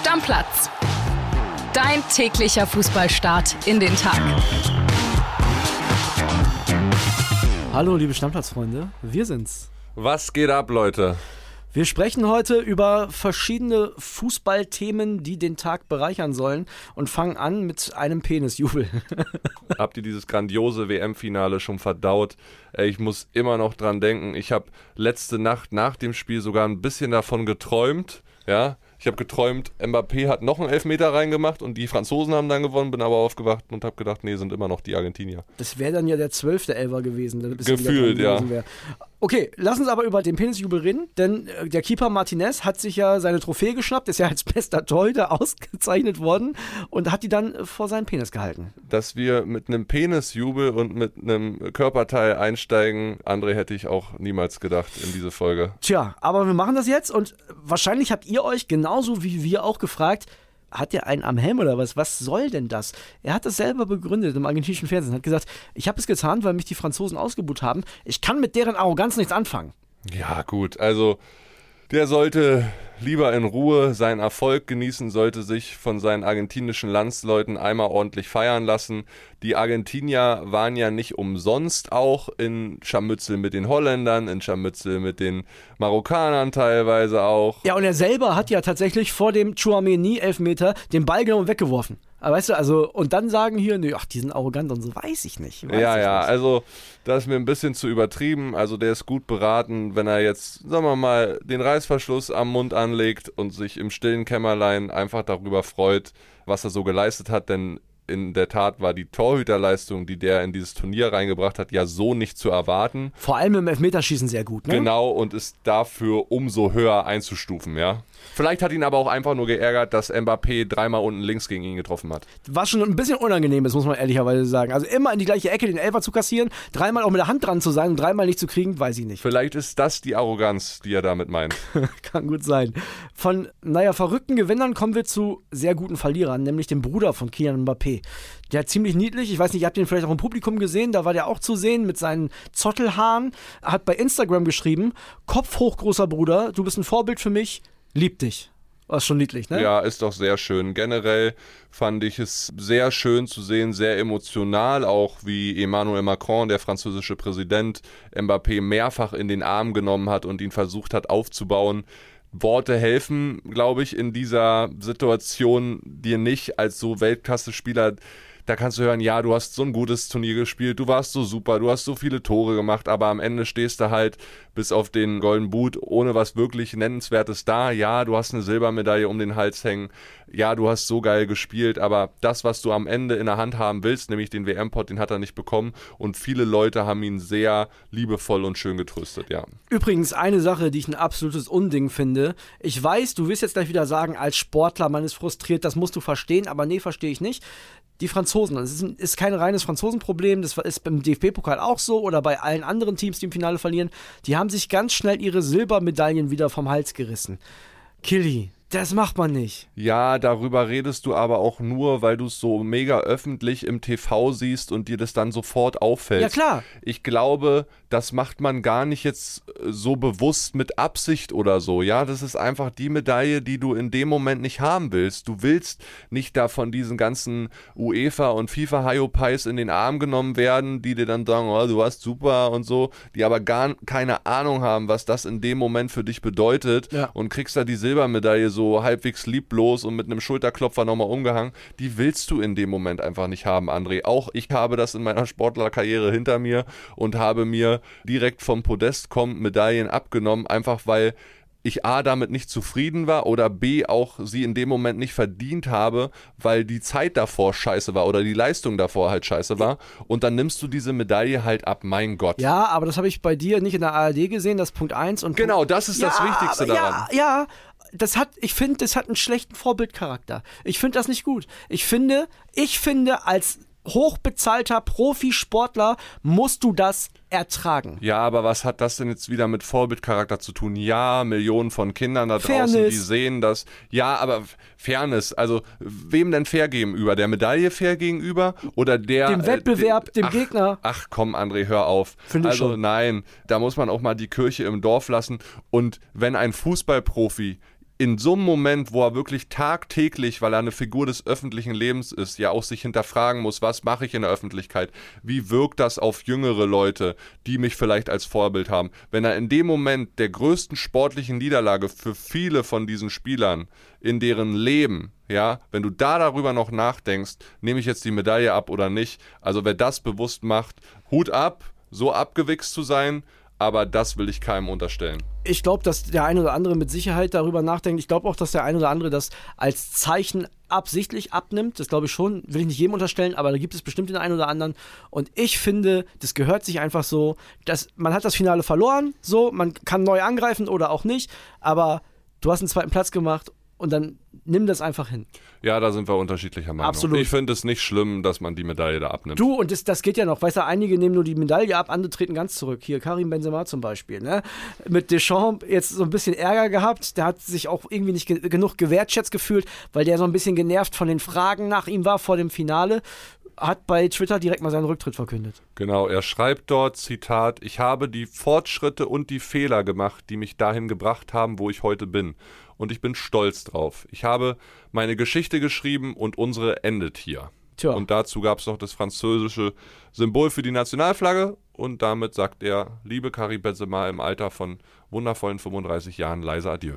Stammplatz. Dein täglicher Fußballstart in den Tag. Hallo, liebe Stammplatzfreunde, wir sind's. Was geht ab, Leute? Wir sprechen heute über verschiedene Fußballthemen, die den Tag bereichern sollen und fangen an mit einem Penisjubel. Habt ihr dieses grandiose WM-Finale schon verdaut? Ich muss immer noch dran denken. Ich habe letzte Nacht nach dem Spiel sogar ein bisschen davon geträumt. Ja, ich habe geträumt, Mbappé hat noch einen Elfmeter reingemacht und die Franzosen haben dann gewonnen, bin aber aufgewacht und habe gedacht, nee, sind immer noch die Argentinier. Das wäre dann ja der zwölfte Elfer gewesen. Gefühlt, ja. Okay, lass uns aber über den Penisjubel reden, denn äh, der Keeper Martinez hat sich ja seine Trophäe geschnappt, ist ja als bester Torhüter ausgezeichnet worden und hat die dann vor seinen Penis gehalten. Dass wir mit einem Penisjubel und mit einem Körperteil einsteigen, André, hätte ich auch niemals gedacht in diese Folge. Tja, aber wir machen das jetzt und wahrscheinlich habt ihr euch genauso wie wir auch gefragt, hat er einen am Helm oder was? Was soll denn das? Er hat es selber begründet im argentinischen Fernsehen. Hat gesagt, ich habe es getan, weil mich die Franzosen ausgebucht haben. Ich kann mit deren Arroganz nichts anfangen. Ja, gut. Also der sollte lieber in Ruhe seinen Erfolg genießen, sollte sich von seinen argentinischen Landsleuten einmal ordentlich feiern lassen. Die Argentinier waren ja nicht umsonst auch in Scharmützel mit den Holländern, in Scharmützel mit den Marokkanern teilweise auch. Ja, und er selber hat ja tatsächlich vor dem Chouameni-Elfmeter den Ball genommen und weggeworfen. Aber weißt du, also, und dann sagen hier, nee, ach, die sind arrogant und so, weiß ich nicht. Weiß ja, ich ja, nicht. also, das ist mir ein bisschen zu übertrieben. Also, der ist gut beraten, wenn er jetzt, sagen wir mal, den Reißverschluss am Mund anlegt und sich im stillen Kämmerlein einfach darüber freut, was er so geleistet hat, denn in der Tat war die Torhüterleistung, die der in dieses Turnier reingebracht hat, ja so nicht zu erwarten. Vor allem im Elfmeterschießen sehr gut, ne? Genau, und ist dafür umso höher einzustufen, ja. Vielleicht hat ihn aber auch einfach nur geärgert, dass Mbappé dreimal unten links gegen ihn getroffen hat. Was schon ein bisschen unangenehm ist, muss man ehrlicherweise sagen. Also immer in die gleiche Ecke den Elfer zu kassieren, dreimal auch mit der Hand dran zu sein und dreimal nicht zu kriegen, weiß ich nicht. Vielleicht ist das die Arroganz, die er damit meint. Kann gut sein. Von, naja, verrückten Gewinnern kommen wir zu sehr guten Verlierern, nämlich dem Bruder von Kylian Mbappé. Der hat ziemlich niedlich, ich weiß nicht, ihr habt ihn vielleicht auch im Publikum gesehen, da war der auch zu sehen mit seinen Zottelhaaren, hat bei Instagram geschrieben, Kopf hoch, großer Bruder, du bist ein Vorbild für mich, lieb dich. Das ist schon niedlich, ne? Ja, ist doch sehr schön. Generell fand ich es sehr schön zu sehen, sehr emotional, auch wie Emmanuel Macron, der französische Präsident, Mbappé mehrfach in den Arm genommen hat und ihn versucht hat aufzubauen. Worte helfen, glaube ich, in dieser Situation dir nicht als so Weltklasse-Spieler da kannst du hören, ja, du hast so ein gutes Turnier gespielt, du warst so super, du hast so viele Tore gemacht, aber am Ende stehst du halt bis auf den Golden Boot ohne was wirklich Nennenswertes da. Ja, du hast eine Silbermedaille um den Hals hängen. Ja, du hast so geil gespielt, aber das, was du am Ende in der Hand haben willst, nämlich den WM-Pot, den hat er nicht bekommen und viele Leute haben ihn sehr liebevoll und schön getröstet, ja. Übrigens, eine Sache, die ich ein absolutes Unding finde. Ich weiß, du wirst jetzt gleich wieder sagen, als Sportler, man ist frustriert, das musst du verstehen, aber nee, verstehe ich nicht die Franzosen. Es ist, ist kein reines Franzosenproblem, das ist beim DFB-Pokal auch so oder bei allen anderen Teams, die im Finale verlieren. Die haben sich ganz schnell ihre Silbermedaillen wieder vom Hals gerissen. Killy, das macht man nicht. Ja, darüber redest du aber auch nur, weil du es so mega öffentlich im TV siehst und dir das dann sofort auffällt. Ja, klar. Ich glaube, das macht man gar nicht jetzt äh, so bewusst mit Absicht oder so. Ja, das ist einfach die Medaille, die du in dem Moment nicht haben willst. Du willst nicht da von diesen ganzen UEFA und FIFA Hyopies in den Arm genommen werden, die dir dann sagen, oh, du warst super und so, die aber gar keine Ahnung haben, was das in dem Moment für dich bedeutet Ja. und kriegst da die Silbermedaille so halbwegs lieblos und mit einem Schulterklopfer nochmal umgehangen. Die willst du in dem Moment einfach nicht haben, André. Auch ich habe das in meiner Sportlerkarriere hinter mir und habe mir direkt vom Podest kommend Medaillen abgenommen, einfach weil ich A damit nicht zufrieden war oder B auch sie in dem Moment nicht verdient habe, weil die Zeit davor scheiße war oder die Leistung davor halt scheiße war und dann nimmst du diese Medaille halt ab, mein Gott. Ja, aber das habe ich bei dir nicht in der ARD gesehen, das ist Punkt 1 und Genau, das ist das ja, Wichtigste aber daran. Ja, ja, das hat, ich finde, das hat einen schlechten Vorbildcharakter. Ich finde das nicht gut. Ich finde, ich finde, als hochbezahlter Profisportler musst du das ertragen. Ja, aber was hat das denn jetzt wieder mit Vorbildcharakter zu tun? Ja, Millionen von Kindern da draußen, Fairness. die sehen das. Ja, aber Fairness, also wem denn fair gegenüber? Der Medaille fair gegenüber oder der Dem Wettbewerb, äh, dem ach, Gegner. Ach komm, André, hör auf. Finde ich also nein, da muss man auch mal die Kirche im Dorf lassen und wenn ein Fußballprofi in so einem Moment, wo er wirklich tagtäglich, weil er eine Figur des öffentlichen Lebens ist, ja auch sich hinterfragen muss, was mache ich in der Öffentlichkeit? Wie wirkt das auf jüngere Leute, die mich vielleicht als Vorbild haben? Wenn er in dem Moment der größten sportlichen Niederlage für viele von diesen Spielern in deren Leben, ja, wenn du da darüber noch nachdenkst, nehme ich jetzt die Medaille ab oder nicht? Also wer das bewusst macht, Hut ab, so abgewichst zu sein, aber das will ich keinem unterstellen. Ich glaube, dass der eine oder andere mit Sicherheit darüber nachdenkt. Ich glaube auch, dass der eine oder andere das als Zeichen absichtlich abnimmt. Das glaube ich schon, will ich nicht jedem unterstellen, aber da gibt es bestimmt den einen oder anderen. Und ich finde, das gehört sich einfach so, dass man hat das Finale verloren, so, man kann neu angreifen oder auch nicht, aber du hast einen zweiten Platz gemacht und dann nimm das einfach hin. Ja, da sind wir unterschiedlicher Meinung. Absolut. Ich finde es nicht schlimm, dass man die Medaille da abnimmt. Du, und das, das geht ja noch. Weißt du, einige nehmen nur die Medaille ab, andere treten ganz zurück. Hier Karim Benzema zum Beispiel. Ne? Mit Deschamps jetzt so ein bisschen Ärger gehabt. Der hat sich auch irgendwie nicht ge genug gewertschätzt gefühlt, weil der so ein bisschen genervt von den Fragen nach ihm war vor dem Finale hat bei Twitter direkt mal seinen Rücktritt verkündet. Genau, er schreibt dort, Zitat, ich habe die Fortschritte und die Fehler gemacht, die mich dahin gebracht haben, wo ich heute bin und ich bin stolz drauf. Ich habe meine Geschichte geschrieben und unsere endet hier. Tja. Und dazu gab es noch das französische Symbol für die Nationalflagge und damit sagt er, liebe Karim Benzema im Alter von wundervollen 35 Jahren, leise Adieu.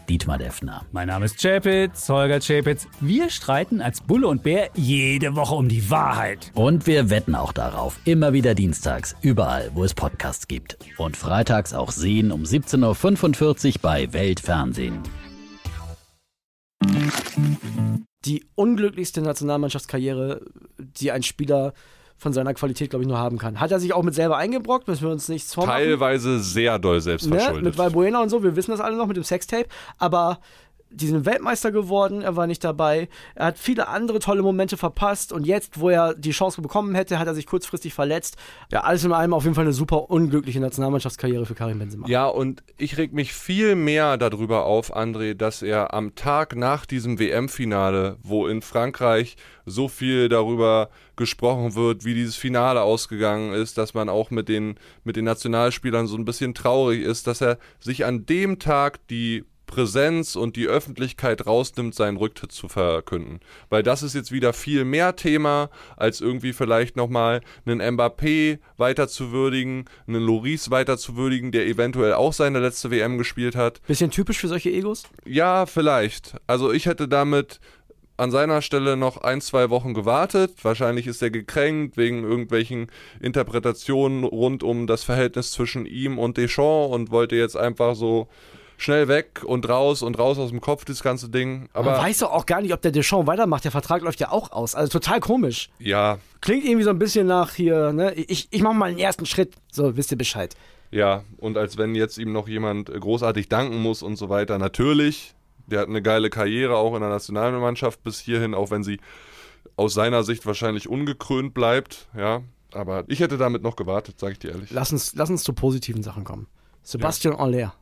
Dietmar Defner. Mein Name ist Chapitz, Holger Chapitz. Wir streiten als Bulle und Bär jede Woche um die Wahrheit. Wahrheit. Und wir wetten auch darauf. Immer wieder dienstags, überall, wo es Podcasts gibt. Und freitags auch sehen um 17.45 Uhr bei Weltfernsehen. Die unglücklichste Nationalmannschaftskarriere, die ein Spieler von seiner Qualität, glaube ich, nur haben kann. Hat er sich auch mit selber eingebrockt, müssen wir uns nichts vormachen. Teilweise sehr doll selbstverschuldet. Ne? Mit Valbuena und so, wir wissen das alle noch mit dem Sextape, aber die sind Weltmeister geworden, er war nicht dabei. Er hat viele andere tolle Momente verpasst und jetzt, wo er die Chance bekommen hätte, hat er sich kurzfristig verletzt. Ja, alles in allem auf jeden Fall eine super unglückliche Nationalmannschaftskarriere für Karim Benzema. Ja, und ich reg mich viel mehr darüber auf, André, dass er am Tag nach diesem WM-Finale, wo in Frankreich so viel darüber gesprochen wird, wie dieses Finale ausgegangen ist, dass man auch mit den, mit den Nationalspielern so ein bisschen traurig ist, dass er sich an dem Tag die Präsenz und die Öffentlichkeit rausnimmt, seinen Rücktritt zu verkünden. Weil das ist jetzt wieder viel mehr Thema, als irgendwie vielleicht nochmal einen Mbappé weiter zu würdigen, einen Loris weiter zu würdigen, der eventuell auch seine letzte WM gespielt hat. Bisschen typisch für solche Egos? Ja, vielleicht. Also ich hätte damit an seiner Stelle noch ein, zwei Wochen gewartet. Wahrscheinlich ist er gekränkt wegen irgendwelchen Interpretationen rund um das Verhältnis zwischen ihm und Deschamps und wollte jetzt einfach so schnell weg und raus und raus aus dem Kopf, das ganze Ding. Aber Man weiß doch auch gar nicht, ob der Deschamps weitermacht. Der Vertrag läuft ja auch aus. Also total komisch. Ja. Klingt irgendwie so ein bisschen nach hier, ne? Ich, ich mache mal einen ersten Schritt. So, wisst ihr Bescheid. Ja, und als wenn jetzt ihm noch jemand großartig danken muss und so weiter. Natürlich, der hat eine geile Karriere auch in der Nationalmannschaft bis hierhin, auch wenn sie aus seiner Sicht wahrscheinlich ungekrönt bleibt. Ja, aber ich hätte damit noch gewartet, sage ich dir ehrlich. Lass uns, lass uns zu positiven Sachen kommen. Sebastian ja. Aller.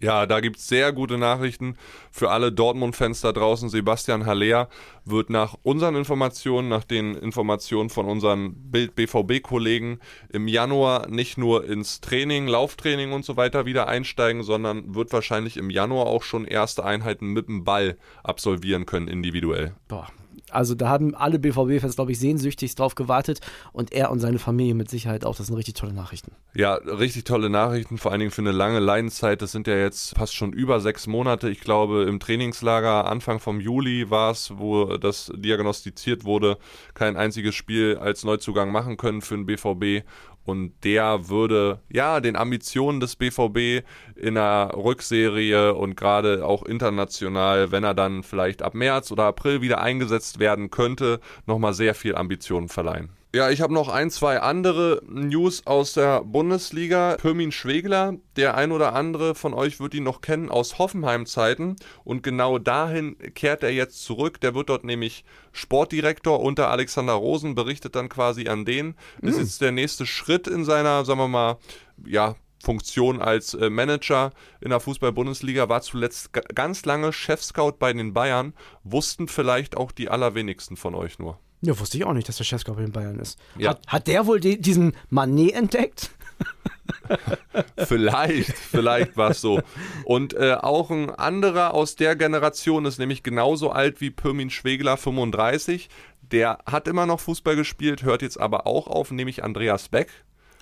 Ja, da gibt es sehr gute Nachrichten für alle Dortmund-Fans da draußen. Sebastian Haller wird nach unseren Informationen, nach den Informationen von unseren Bild-BVB-Kollegen im Januar nicht nur ins Training, Lauftraining und so weiter wieder einsteigen, sondern wird wahrscheinlich im Januar auch schon erste Einheiten mit dem Ball absolvieren können, individuell. Boah, also da haben alle BVB-Fans, glaube ich, sehnsüchtig drauf gewartet und er und seine Familie mit Sicherheit auch. Das sind richtig tolle Nachrichten. Ja, richtig tolle Nachrichten, vor allen Dingen für eine lange Leidenszeit. Das sind ja jetzt fast schon über sechs Monate. Ich glaube, im Trainingslager Anfang vom Juli war es, wo das diagnostiziert wurde, kein einziges Spiel als Neuzugang machen können für den BVB. Und der würde ja den Ambitionen des BVB in der Rückserie und gerade auch international, wenn er dann vielleicht ab März oder April wieder eingesetzt werden könnte, nochmal sehr viel Ambitionen verleihen. Ja, ich habe noch ein, zwei andere News aus der Bundesliga. Pirmin Schwegler, der ein oder andere von euch wird ihn noch kennen aus Hoffenheim-Zeiten. Und genau dahin kehrt er jetzt zurück. Der wird dort nämlich Sportdirektor unter Alexander Rosen, berichtet dann quasi an den. Das ist jetzt der nächste Schritt in seiner, sagen wir mal, ja, Funktion als äh, Manager in der Fußball-Bundesliga, war zuletzt ga- ganz lange Chefscout bei den Bayern, wussten vielleicht auch die allerwenigsten von euch nur. Ja, wusste ich auch nicht, dass der Chefscout in Bayern ist. Ja. Hat, hat der wohl die, diesen Manet entdeckt? Vielleicht, vielleicht war es so. Und äh, auch ein anderer aus der Generation ist nämlich genauso alt wie Pirmin Schwegler, 35. Der hat immer noch Fußball gespielt, hört jetzt aber auch auf, nämlich Andreas Beck.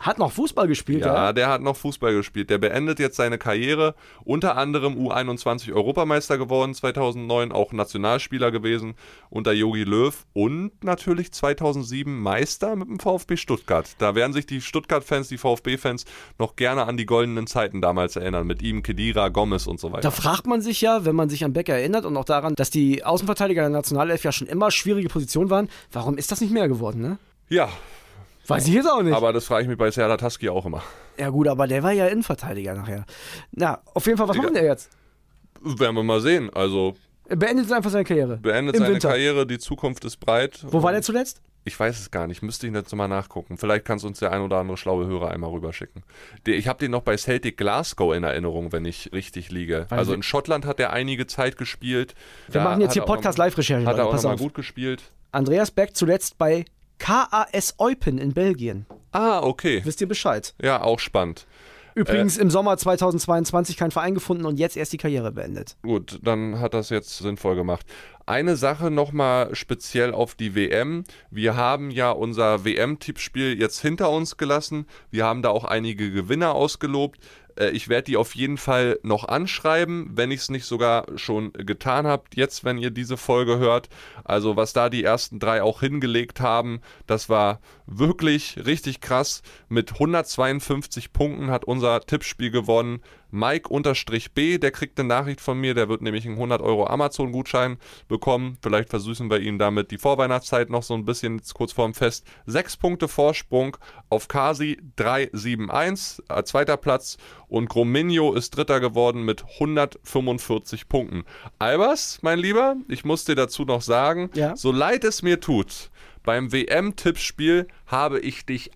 Hat noch Fußball gespielt, ja? Ja, der hat noch Fußball gespielt. Der beendet jetzt seine Karriere, unter anderem U21 Europameister geworden 2009, auch Nationalspieler gewesen unter Jogi Löw und natürlich 2007 Meister mit dem VfB Stuttgart. Da werden sich die Stuttgart-Fans, die VfB-Fans noch gerne an die goldenen Zeiten damals erinnern, mit ihm, Kedira, Gomez und so weiter. Da fragt man sich ja, wenn man sich an Becker erinnert und auch daran, dass die Außenverteidiger der Nationalelf ja schon immer schwierige Positionen waren, warum ist das nicht mehr geworden, ne? Ja, Weiß ich jetzt auch nicht. aber das frage ich mich bei Serdar Taski auch immer. ja gut, aber der war ja Innenverteidiger nachher. Na, auf jeden Fall, was Digga. macht denn der jetzt? Werden wir mal sehen. Also Er beendet einfach seine Karriere. beendet Im seine Winter. Karriere, die Zukunft ist breit. Wo war der zuletzt? Ich weiß es gar nicht, müsste ich jetzt mal nachgucken. Vielleicht kannst uns der ein oder andere schlaue Hörer einmal rüberschicken. Ich habe den noch bei Celtic Glasgow in Erinnerung, wenn ich richtig liege. Also in Schottland hat er einige Zeit gespielt. Wir Da machen jetzt hat hier er auch noch- Podcast-Live-Recherche. Hat er auch Pass nochmal auf. gut gespielt. Andreas Beck zuletzt bei KAS Eupen in Belgien. Ah, okay. Wisst ihr Bescheid? Ja, auch spannend. Übrigens im Sommer 2022 keinen Verein gefunden und jetzt erst die Karriere beendet. Gut, dann hat das jetzt sinnvoll gemacht. Eine Sache nochmal speziell auf die WM. Wir haben ja unser WM-Tippspiel jetzt hinter uns gelassen. Wir haben da auch einige Gewinner ausgelobt. Äh, Ich werde die auf jeden Fall noch anschreiben, wenn ich es nicht sogar schon getan habe, jetzt, wenn ihr diese Folge hört. Also was da die ersten drei auch hingelegt haben, das war wirklich richtig krass. Mit 152 Punkten hat unser Tippspiel gewonnen. Mike-B, der kriegt eine Nachricht von mir, der wird nämlich einen 100 Euro Amazon-Gutschein bekommen. Vielleicht versüßen wir ihm damit die Vorweihnachtszeit noch so ein bisschen kurz vorm Fest. Sechs Punkte Vorsprung auf Kasi 371, äh, zweiter Platz. Und Grominho ist dritter geworden mit 145 Punkten. Albers, mein Lieber, ich muss dir dazu noch sagen, Ja. so leid es mir tut, beim WM-Tippspiel habe ich dich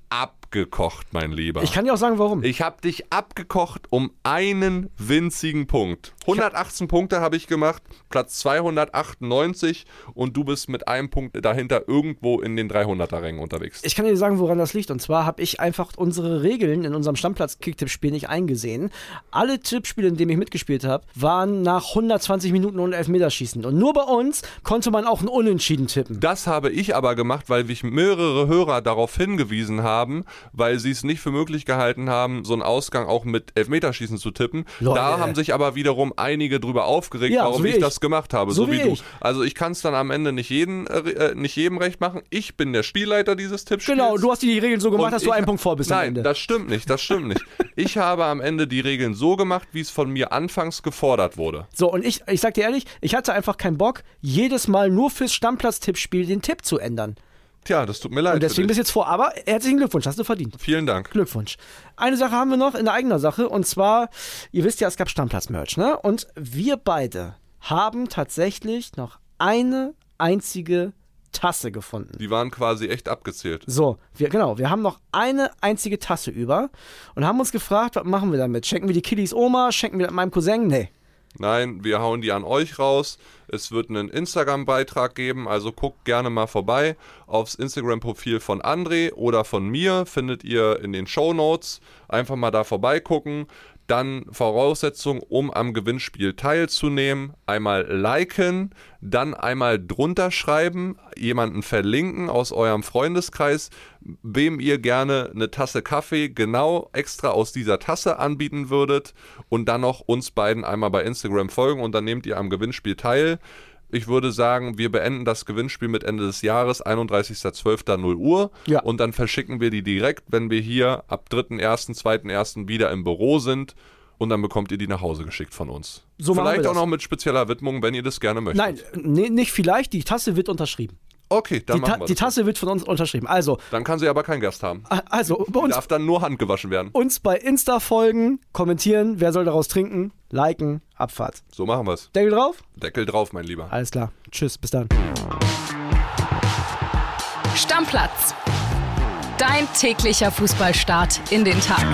abgekocht, mein Lieber. Ich kann dir auch sagen, warum. Ich habe dich abgekocht um einen winzigen Punkt. 118 Punkte habe ich gemacht, Platz 298 und du bist mit einem Punkt dahinter irgendwo in den 300er-Rängen unterwegs. Ich kann dir sagen, woran das liegt. Und zwar habe ich einfach unsere Regeln in unserem Stammplatz-Kicktipp-Spiel nicht eingesehen. Alle Tippspiele, in denen ich mitgespielt habe, waren nach 120 Minuten ohne Elfmeterschießen. Und nur bei uns konnte man auch ein Unentschieden tippen. Das habe ich aber gemacht, weil mich mehrere Hörer darauf hingewiesen haben, weil sie es nicht für möglich gehalten haben, so einen Ausgang auch mit Elfmeterschießen zu tippen. Leute. Da haben sich aber wiederum einige drüber aufgeregt, Ja, warum so ich, ich. das gemacht habe, So so, wie, wie du. ich. Also ich kann es dann am Ende nicht, jeden, äh, nicht jedem recht machen. Ich bin der Spielleiter dieses Tippspiels. Genau, du hast die Regeln so gemacht, Und dass du ich- einen Punkt vor bist Nein, das stimmt nicht, das stimmt nicht. Ich habe am Ende die Regeln so gemacht, wie es von mir anfangs gefordert wurde. So, und ich, ich sag dir ehrlich, ich hatte einfach keinen Bock, jedes Mal nur fürs Stammplatz-Tippspiel den Tipp zu ändern. Tja, das tut mir leid. Und deswegen bist du jetzt vor. Aber herzlichen Glückwunsch, hast du verdient. Vielen Dank. Glückwunsch. Eine Sache haben wir noch in eigener Sache und zwar, ihr wisst ja, es gab Stammplatz-Merch, ne? Und wir beide haben tatsächlich noch eine einzige Tasse gefunden. Die waren quasi echt abgezählt. So, wir, genau, wir haben noch eine einzige Tasse über und haben uns gefragt, was machen wir damit? Schenken wir die Kiddies Oma? Schenken wir meinem Cousin? Nee. Nein, wir hauen die an euch raus. Es wird einen Instagram-Beitrag geben, also guckt gerne mal vorbei. Aufs Instagram-Profil von André oder von mir findet ihr in den Show Notes. Einfach mal da vorbeigucken. Dann Voraussetzung, um am Gewinnspiel teilzunehmen. Einmal liken, dann einmal drunter schreiben, jemanden verlinken aus eurem Freundeskreis, wem ihr gerne eine Tasse Kaffee genau extra aus dieser Tasse anbieten würdet und dann noch uns beiden einmal bei Instagram folgen und dann nehmt ihr am Gewinnspiel teil. Ich würde sagen, wir beenden das Gewinnspiel mit Ende des Jahres, 31.12.0 Uhr. Ja. Und dann verschicken wir die direkt, wenn wir hier ab 3.1., 2.1. wieder im Büro sind. Und dann bekommt ihr die nach Hause geschickt von uns. So Vielleicht auch noch mit spezieller Widmung, wenn ihr das gerne möchtet. Nein, nee, nicht vielleicht, die Tasse wird unterschrieben. Okay, dann Die, machen wir die das. Tasse wird von uns unterschrieben. Also, Dann kann sie aber keinen Gast haben. also bei uns, Darf dann nur handgewaschen werden. uns bei Insta folgen, kommentieren, wer soll daraus trinken, liken, Abfahrt. So machen wir's. Deckel drauf? Deckel drauf, mein Lieber. Alles klar. Tschüss, bis dann. Stammplatz. Dein täglicher Fußballstart in den Tag.